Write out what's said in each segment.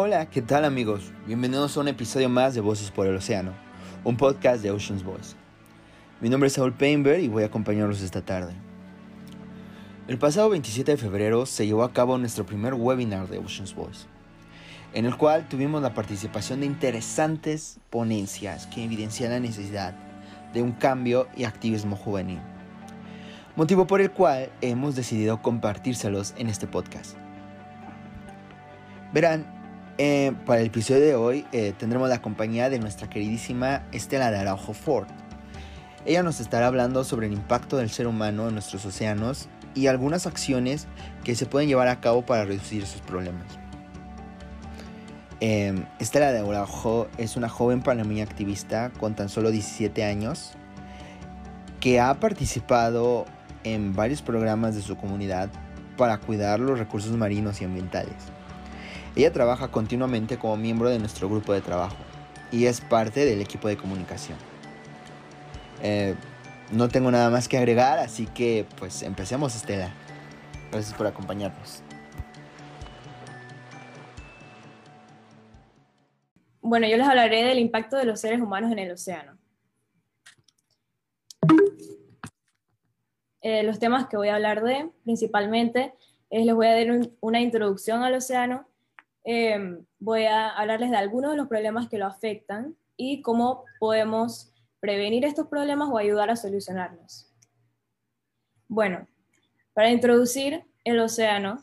Hola, ¿qué tal amigos? Bienvenidos a un episodio más de Voces por el Océano, un podcast de Oceans Voice. Mi nombre es Saul Painberg y voy a acompañarlos esta tarde. El pasado 27 de febrero se llevó a cabo nuestro primer webinar de Oceans Voice, en el cual tuvimos la participación de interesantes ponencias que evidencian la necesidad de un cambio y activismo juvenil, motivo por el cual hemos decidido compartírselos en este podcast. Verán, eh, para el episodio de hoy eh, tendremos la compañía de nuestra queridísima Estela de Araujo Ford. Ella nos estará hablando sobre el impacto del ser humano en nuestros océanos y algunas acciones que se pueden llevar a cabo para reducir esos problemas. Em, Estela de Araujo es una joven panameña activista con tan solo 17 años que ha participado en varios programas de su comunidad para cuidar los recursos marinos y ambientales. Ella trabaja continuamente como miembro de nuestro grupo de trabajo y es parte del equipo de comunicación. Eh, no tengo nada más que agregar, así que pues empecemos Estela. Gracias por acompañarnos. Bueno, yo les hablaré del impacto de los seres humanos en el océano. Eh, los temas que voy a hablar de principalmente es les voy a dar una introducción al océano, Em, voy a hablarles de algunos de los problemas que lo afectan y cómo podemos prevenir estos problemas o ayudar a solucionarlos. Bueno, para introducir el océano,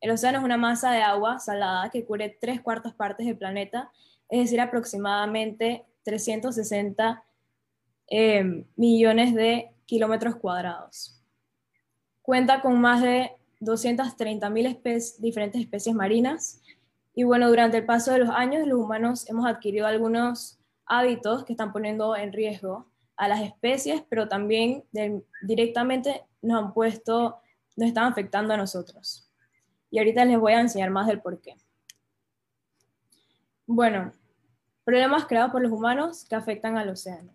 el océano es una masa de agua salada que cubre tres cuartas partes del planeta, es decir, aproximadamente 360 em, millones de kilómetros cuadrados. Cuenta con más de 230.000 diferentes especies marinas y bueno, durante el paso de los años, los humanos hemos adquirido algunos hábitos que están poniendo en riesgo a las especies, pero también directamente nos han puesto, nos están afectando a nosotros. Y ahorita les voy a enseñar más del por qué. Bueno, problemas creados por los humanos que afectan al océano.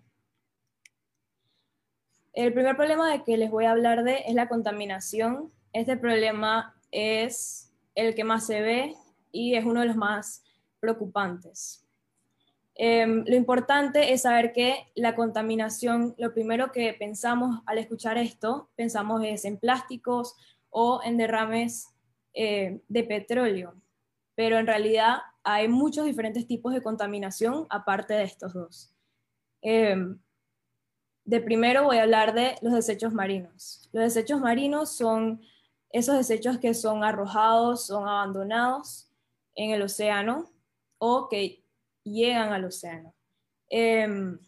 El primer problema de que les voy a hablar de es la contaminación. Este problema es el que más se ve y es uno de los más preocupantes. Em, lo importante es saber que la contaminación, lo primero que pensamos al escuchar esto, pensamos es en plásticos o en derrames eh, de petróleo, pero en realidad hay muchos diferentes tipos de contaminación aparte de estos dos. Em, de primero voy a hablar de los desechos marinos. Los desechos marinos son esos desechos que son arrojados, son abandonados en el océano o que llegan al océano. Em,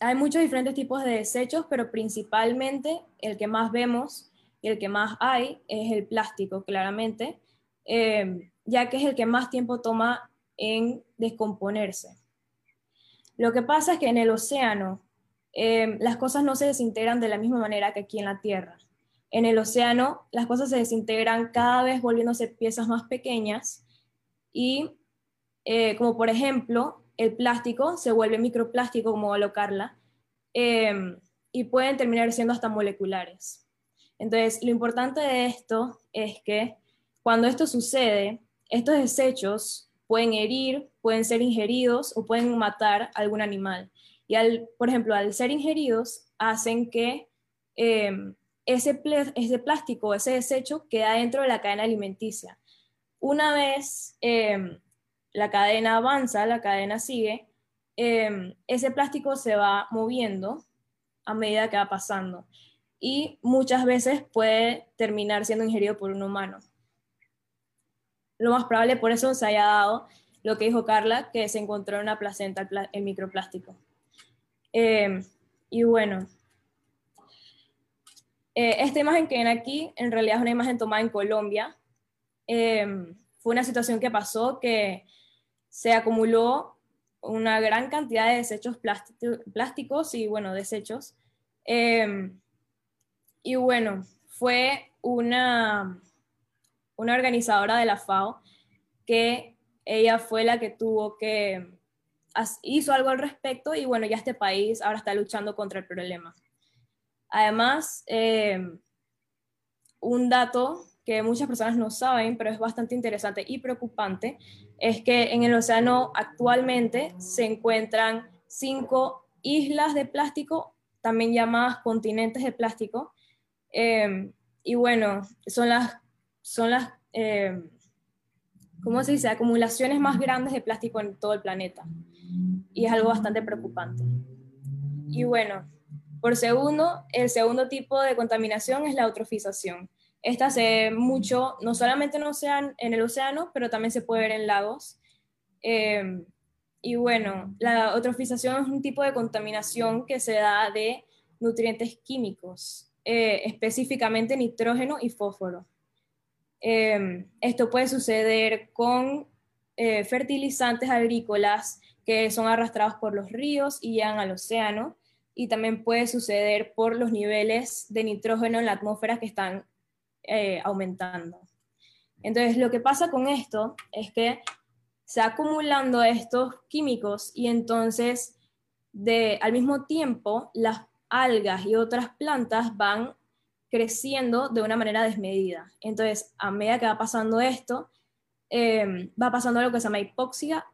hay muchos diferentes tipos de desechos, pero principalmente el que más vemos y el que más hay es el plástico, claramente, em, ya que es el que más tiempo toma en descomponerse. Lo que pasa es que en el océano em, las cosas no se desintegran de la misma manera que aquí en la Tierra. En el océano las cosas se desintegran cada vez volviéndose piezas más pequeñas y eh, como por ejemplo el plástico se vuelve microplástico como alocarla em, y pueden terminar siendo hasta moleculares. Entonces, lo importante de esto es que cuando esto sucede, estos desechos pueden herir, pueden ser ingeridos o pueden matar algún animal. Y, al, por ejemplo, al ser ingeridos, hacen que em, ese, ese plástico, ese desecho, queda dentro de la cadena alimenticia. Una vez em, la cadena avanza, la cadena sigue, em, ese plástico se va moviendo a medida que va pasando y muchas veces puede terminar siendo ingerido por un humano. Lo más probable por eso se haya dado lo que dijo Carla, que se encontró en una placenta el, microplástico. Em, y bueno, eh, esta imagen que ven aquí en realidad es una imagen tomada en Colombia, Em, fue una situación que pasó que se acumuló una gran cantidad de desechos plásticos y, bueno, desechos. Em, y bueno, fue una, una organizadora de la FAO que ella fue la que tuvo que, hizo algo al respecto y bueno, ya este país ahora está luchando contra el problema. Además, em, un dato que muchas personas no saben, pero es bastante interesante y preocupante, es que en el océano actualmente se encuentran cinco islas de plástico, también llamadas continentes de plástico. Em, y bueno, son las, son las em, ¿cómo se dice?, acumulaciones más grandes de plástico en todo el planeta. Y es algo bastante preocupante. Y bueno, por segundo, el segundo tipo de contaminación es la eutrofización. Esta se mucho, no solamente en, en el océano, pero también se puede ver en lagos. Em, y bueno, la eutrofización es un tipo de contaminación que se da de nutrientes químicos, eh, específicamente nitrógeno y fósforo. Em, esto puede suceder con eh, fertilizantes agrícolas que son arrastrados por los ríos y llegan al océano, y también puede suceder por los niveles de nitrógeno en la atmósfera que están eh, aumentando. Entonces, lo que pasa con esto es que se acumulando estos químicos y entonces de, al mismo tiempo las algas y otras plantas van creciendo de una manera desmedida. Entonces, a medida que va pasando esto, em, va pasando lo que se llama hipoxia,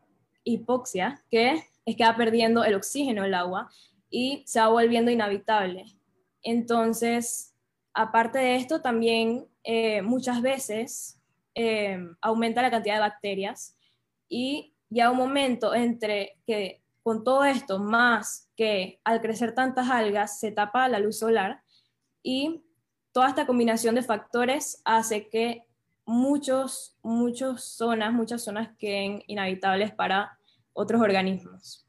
hipoxia, que es que va perdiendo el oxígeno el agua y se va volviendo inhabitable. Entonces, aparte de esto, también eh, muchas veces em, aumenta la cantidad de bacterias y ya un momento entre que con todo esto, más que al crecer tantas algas, se tapa la luz solar y toda esta combinación de factores hace que muchos, muchas zonas, muchas zonas queden inhabitables para otros organismos.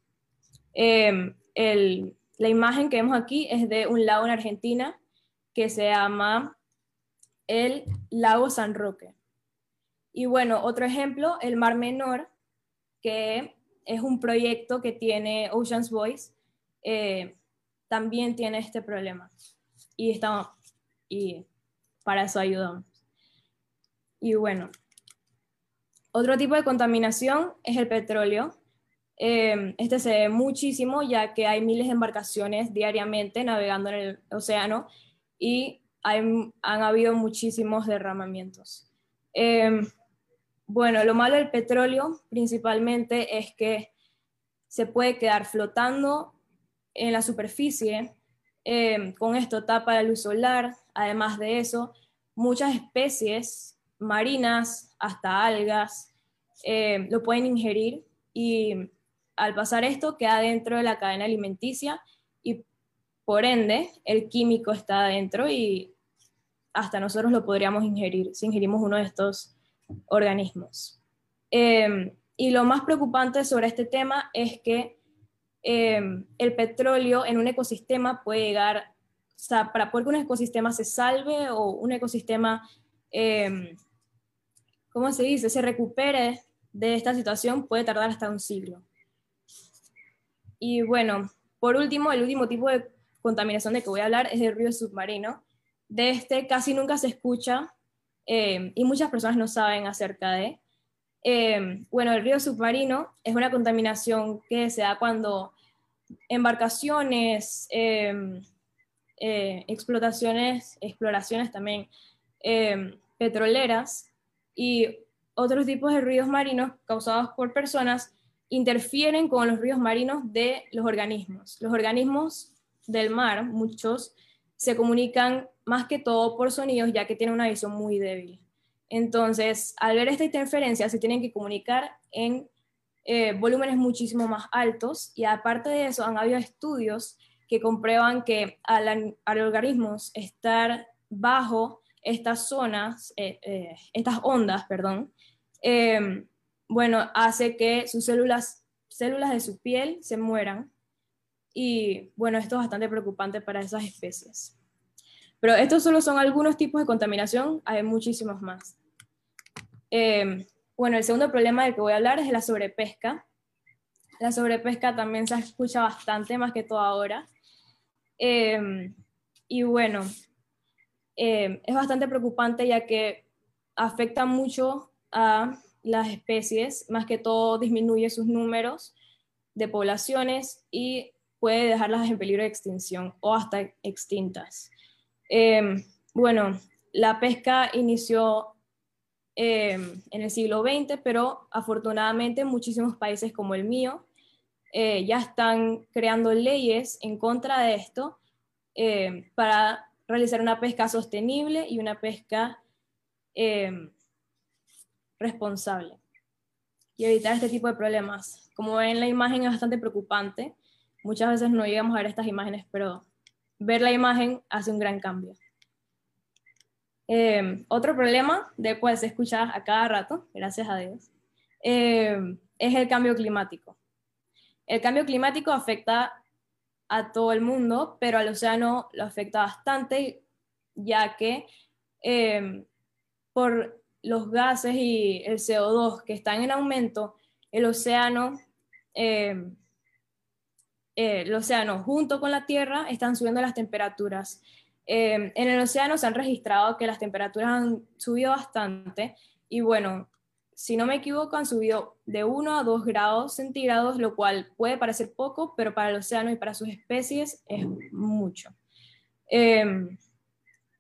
Em, la imagen que vemos aquí es de un lago en Argentina que se llama el lago San Roque. Y bueno, otro ejemplo, el Mar Menor, que es un proyecto que tiene Oceans Voice, eh, también tiene este problema. Y está y para eso ayudamos. Y bueno, otro tipo de contaminación es el petróleo. Em, este se ve muchísimo ya que hay miles de embarcaciones diariamente navegando en el océano y han habido muchísimos derramamientos. Em, bueno, lo malo del petróleo principalmente es que se puede quedar flotando en la superficie, em, con esto tapa la luz solar, Además de eso, muchas especies marinas, hasta algas, eh, lo pueden ingerir y al pasar esto queda dentro de la cadena alimenticia por ende el químico está adentro y hasta nosotros lo podríamos ingerir si ingerimos uno de estos organismos. Em, y lo más preocupante sobre este tema es que em, el petróleo en un ecosistema puede llegar o sea, para poder que un ecosistema se salve o un ecosistema, eh, ¿cómo se dice?, se recupere de esta situación puede tardar hasta un siglo. Y bueno, por último, el último tipo de contaminación de que voy a hablar es el río submarino. De este casi nunca se escucha eh, y muchas personas no saben acerca de. Eh, bueno, el río submarino es una contaminación que se da cuando embarcaciones, eh, eh, explotaciones, exploraciones también em, petroleras y otros tipos de ríos marinos causados por personas interfieren con los ríos marinos de los organismos. Los organismos del mar, muchos, se comunican más que todo por sonidos ya que tienen una visión muy débil. Entonces, al ver esta interferencia, se tienen que comunicar en eh, volúmenes muchísimo más altos y aparte de eso, han habido estudios que comprueban que al, al organismos estar bajo estas zonas, eh, eh, estas ondas, perdón, bueno, hace que sus células, células de su piel se mueran. Y bueno, esto es bastante preocupante para esas especies. Pero estos solo son algunos tipos de contaminación, hay muchísimos más. Em, bueno, el segundo problema del que voy a hablar es la sobrepesca. La sobrepesca también se escucha bastante, más que todo ahora. Em, y bueno, em, es bastante preocupante ya que afecta mucho a las especies, más que todo disminuye sus números de poblaciones y puede dejarlas en peligro de extinción o hasta extintas. Em, bueno, la pesca inició em, en el siglo XX, pero afortunadamente muchísimos países como el mío eh, ya están creando leyes en contra de esto em, para realizar una pesca sostenible y una pesca responsable y evitar este tipo de problemas. Como ven, la imagen es bastante preocupante. Muchas veces no llegamos a ver estas imágenes, pero ver la imagen hace un gran cambio. Eh, otro problema, de escuchar a cada rato, gracias a Dios, eh, es el cambio climático. El cambio climático afecta a todo el mundo, pero al océano lo afecta bastante, ya que eh, por los gases y el CO2 que están en aumento, el océano, el océano junto con la Tierra están subiendo las temperaturas Em, en el océano se han registrado que las temperaturas han subido bastante y bueno, si no me equivoco, han subido de 1 a 2 grados centígrados, lo cual puede parecer poco, pero para el océano y para sus especies es mucho. Em,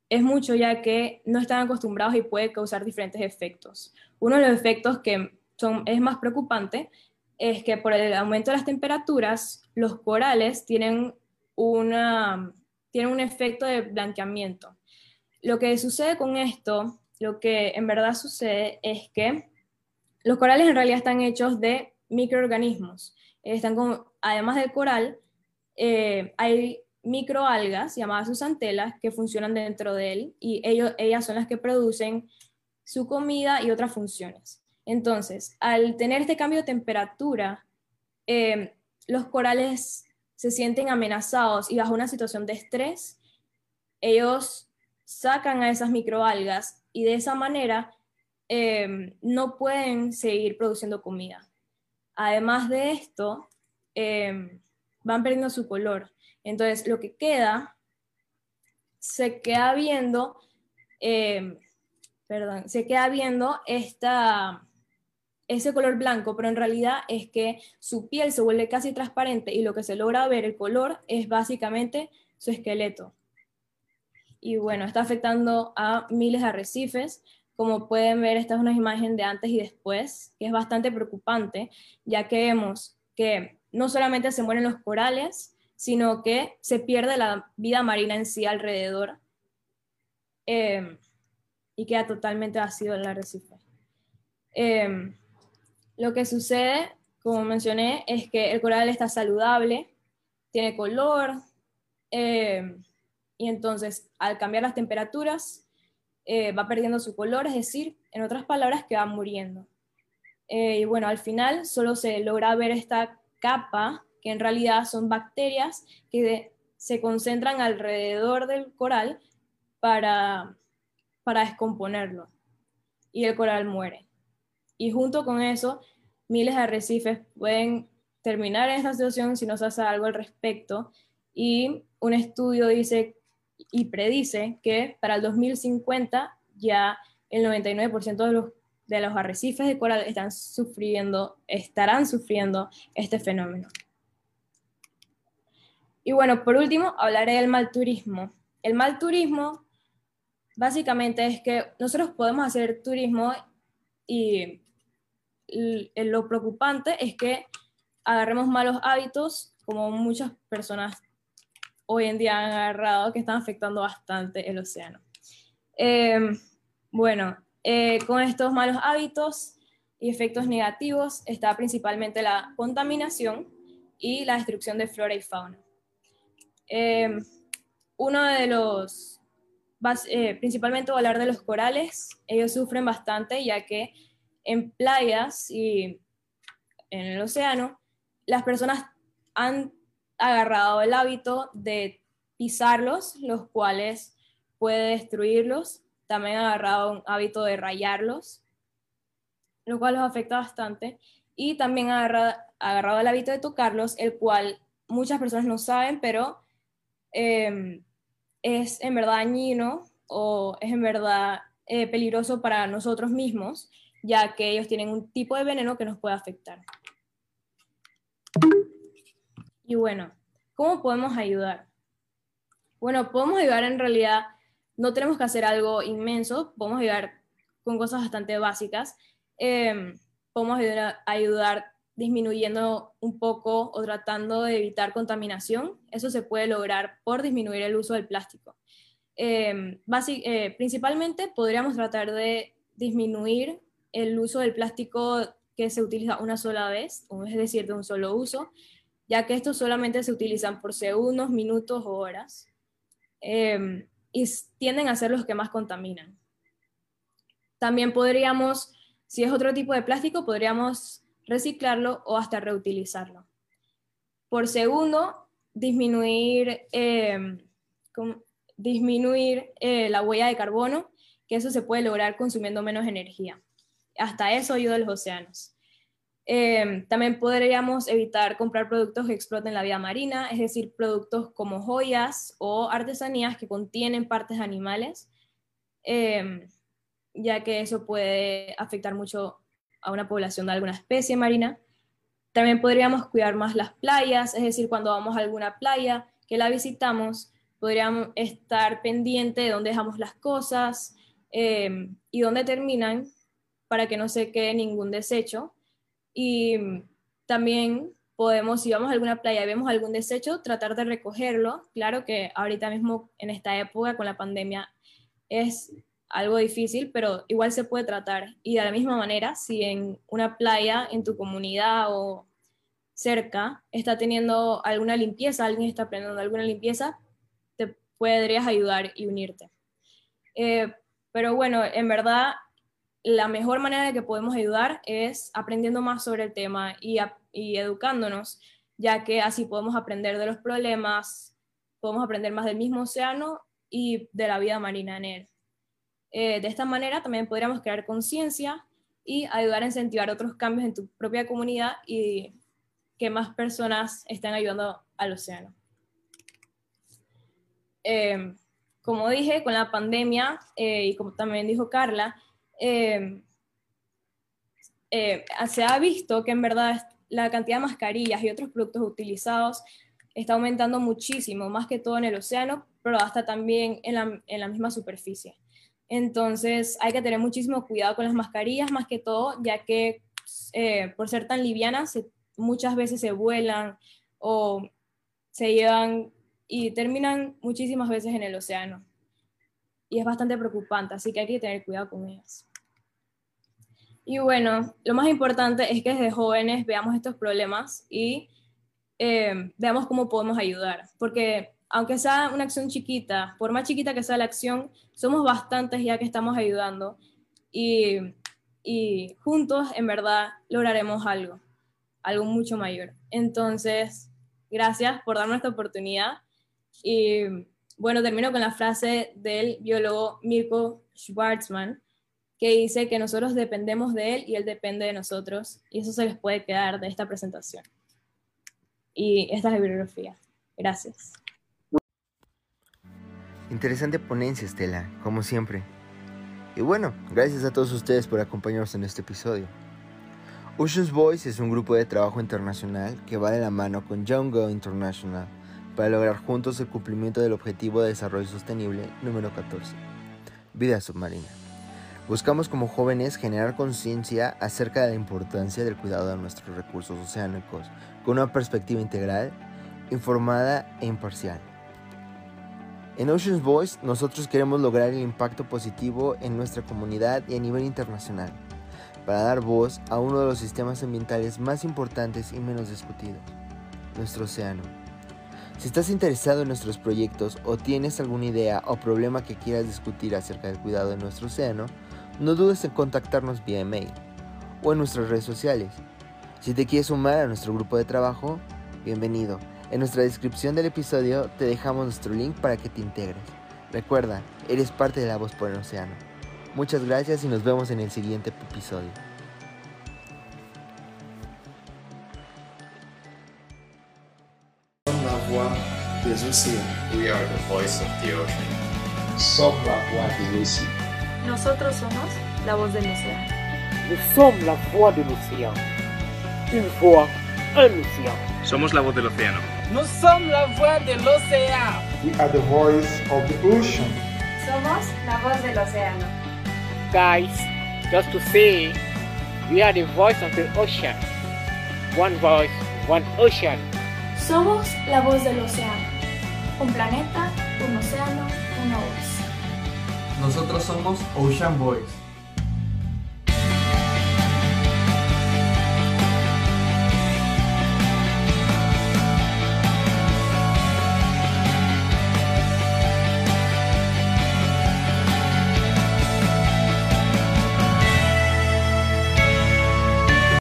es mucho ya que no están acostumbrados y puede causar diferentes efectos. Uno de los efectos que son, es más preocupante es que por el aumento de las temperaturas, los corales tienen una tiene un efecto de blanqueamiento. Lo que sucede con esto, lo que en verdad sucede es que los corales en realidad están hechos de microorganismos. Están además del coral, eh, hay microalgas llamadas susantelas que funcionan dentro de él y ellos, ellas son las que producen su comida y otras funciones. Entonces, al tener este cambio de temperatura, eh, los corales se sienten amenazados y bajo una situación de estrés, ellos sacan a esas microalgas y de esa manera em, no pueden seguir produciendo comida. Además de esto, em, van perdiendo su color. Entonces, lo que queda, se queda viendo, perdón, se queda viendo esta, ese color blanco, pero en realidad es que su piel se vuelve casi transparente y lo que se logra ver el color es básicamente su esqueleto. Y bueno, está afectando a miles de arrecifes. Como pueden ver, esta es una imagen de antes y después, que es bastante preocupante, ya que vemos que no solamente se mueren los corales, sino que se pierde la vida marina en sí alrededor eh, y queda totalmente vacío el arrecife. Eh, lo que sucede, como mencioné, es que el coral está saludable, tiene color, eh, y entonces al cambiar las temperaturas eh, va perdiendo su color, es decir, en otras palabras, que va muriendo. Eh, y bueno, al final solo se logra ver esta capa, que en realidad son bacterias que se concentran alrededor del coral para, para descomponerlo. Y el coral muere y junto con eso, miles de arrecifes pueden terminar en esta situación si no se hace algo al respecto. Y un estudio dice y predice que para el 2050 ya el 99% de los, de los arrecifes de coral están sufriendo, estarán sufriendo este fenómeno. Y bueno, por último, hablaré del mal turismo. El mal turismo básicamente es que nosotros podemos hacer turismo y lo preocupante es que agarremos malos hábitos, como muchas personas hoy en día han agarrado, que están afectando bastante el océano. Em, bueno, eh, con estos malos hábitos y efectos negativos está principalmente la contaminación y la destrucción de flora y fauna. Em, uno de los, eh, principalmente hablar de los corales, ellos sufren bastante ya que en playas y en el océano, las personas han agarrado el hábito de pisarlos, los cuales puede destruirlos. También han agarrado un hábito de rayarlos, lo cual los afecta bastante. Y también han agarrado, el hábito de tocarlos, el cual muchas personas no saben, pero em, es en verdad dañino o es en verdad eh, peligroso para nosotros mismos, ya que ellos tienen un tipo de veneno que nos puede afectar. Y bueno, ¿cómo podemos ayudar? Bueno, podemos ayudar en realidad, no tenemos que hacer algo inmenso, podemos ayudar con cosas bastante básicas, em, podemos ayudar, disminuyendo un poco o tratando de evitar contaminación. Eso se puede lograr por disminuir el uso del plástico. Em, eh, principalmente podríamos tratar de disminuir el uso del plástico que se utiliza una sola vez, es decir, de un solo uso, ya que estos solamente se utilizan por segundos, minutos o horas, em, y tienden a ser los que más contaminan. También podríamos, si es otro tipo de plástico, podríamos reciclarlo o hasta reutilizarlo. Por segundo, disminuir, em, eh, la huella de carbono, que eso se puede lograr consumiendo menos energía. Hasta eso ayuda a los océanos. Em, también podríamos evitar comprar productos que exploten la vida marina, es decir, productos como joyas o artesanías que contienen partes animales, em, ya que eso puede afectar mucho a una población de alguna especie marina. También podríamos cuidar más las playas, es decir, cuando vamos a alguna playa que la visitamos, podríamos estar pendiente de dónde dejamos las cosas em, y dónde terminan para que no se quede ningún desecho. Y también podemos, si vamos a alguna playa y vemos algún desecho, tratar de recogerlo. Claro que ahorita mismo en esta época con la pandemia es algo difícil, pero igual se puede tratar. Y de la misma manera, si en una playa, en tu comunidad o cerca, está teniendo alguna limpieza, alguien está aprendiendo alguna limpieza, te podrías ayudar y unirte. Eh, pero bueno, en verdad, la mejor manera de que podemos ayudar es aprendiendo más sobre el tema y, educándonos, ya que así podemos aprender de los problemas, podemos aprender más del mismo océano y de la vida marina en él. Eh, de esta manera también podríamos crear conciencia y ayudar a incentivar otros cambios en tu propia comunidad y que más personas estén ayudando al océano. Eh, como dije, con la pandemia, eh, y como también dijo Carla, se ha visto que en verdad la cantidad de mascarillas y otros productos utilizados está aumentando muchísimo, más que todo en el océano, pero hasta también en la misma superficie. Entonces hay que tener muchísimo cuidado con las mascarillas, más que todo, ya que eh, por ser tan livianas, muchas veces se vuelan o se llevan y terminan muchísimas veces en el océano. Y es bastante preocupante, así que hay que tener cuidado con ellas. Y bueno, lo más importante es que desde jóvenes veamos estos problemas y eh, veamos cómo podemos ayudar, porque aunque sea una acción chiquita, por más chiquita que sea la acción, somos bastantes ya que estamos ayudando y, y juntos en verdad lograremos algo, algo mucho mayor. Entonces, gracias por darnos esta oportunidad y bueno, termino con la frase del biólogo Mirko Schwarzman, que dice que nosotros dependemos de él y él depende de nosotros, y eso se les puede quedar de esta presentación. Y esta es la bibliografía. Gracias. Interesante ponencia, Estela, como siempre. Y bueno, gracias a todos ustedes por acompañarnos en este episodio. Oceans Voice es un grupo de trabajo internacional que va de la mano con Young Go International para lograr juntos el cumplimiento del Objetivo de Desarrollo Sostenible número 14, vida submarina. Buscamos como jóvenes generar conciencia acerca de la importancia del cuidado de nuestros recursos oceánicos con una perspectiva integral, informada e imparcial. En Oceans Voice nosotros queremos lograr el impacto positivo en nuestra comunidad y a nivel internacional, para dar voz a uno de los sistemas ambientales más importantes y menos discutidos, nuestro océano. Si estás interesado en nuestros proyectos o tienes alguna idea o problema que quieras discutir acerca del cuidado de nuestro océano, no dudes en contactarnos vía email o en nuestras redes sociales. Si te quieres sumar a nuestro grupo de trabajo, bienvenido. En nuestra descripción del episodio te dejamos nuestro link para que te integres. Recuerda, eres parte de la voz por el océano. Muchas gracias y nos vemos en el siguiente episodio. La voix des. We are the voice of the ocean. Somos la voix des océans. Nosotros somos la voz del océano. Nous sommes la voix de l'océan. Une voix, un océan. Somos la voz del océano. Nous sommes la voix de l'océan. We are the voice of the ocean. Somos la voz del océano. Guys, Just to say, we are the voice of the ocean. One voice, one ocean. Somos la voz del océano. Un planeta, un océano, una voz. Nosotros somos Ocean Boys.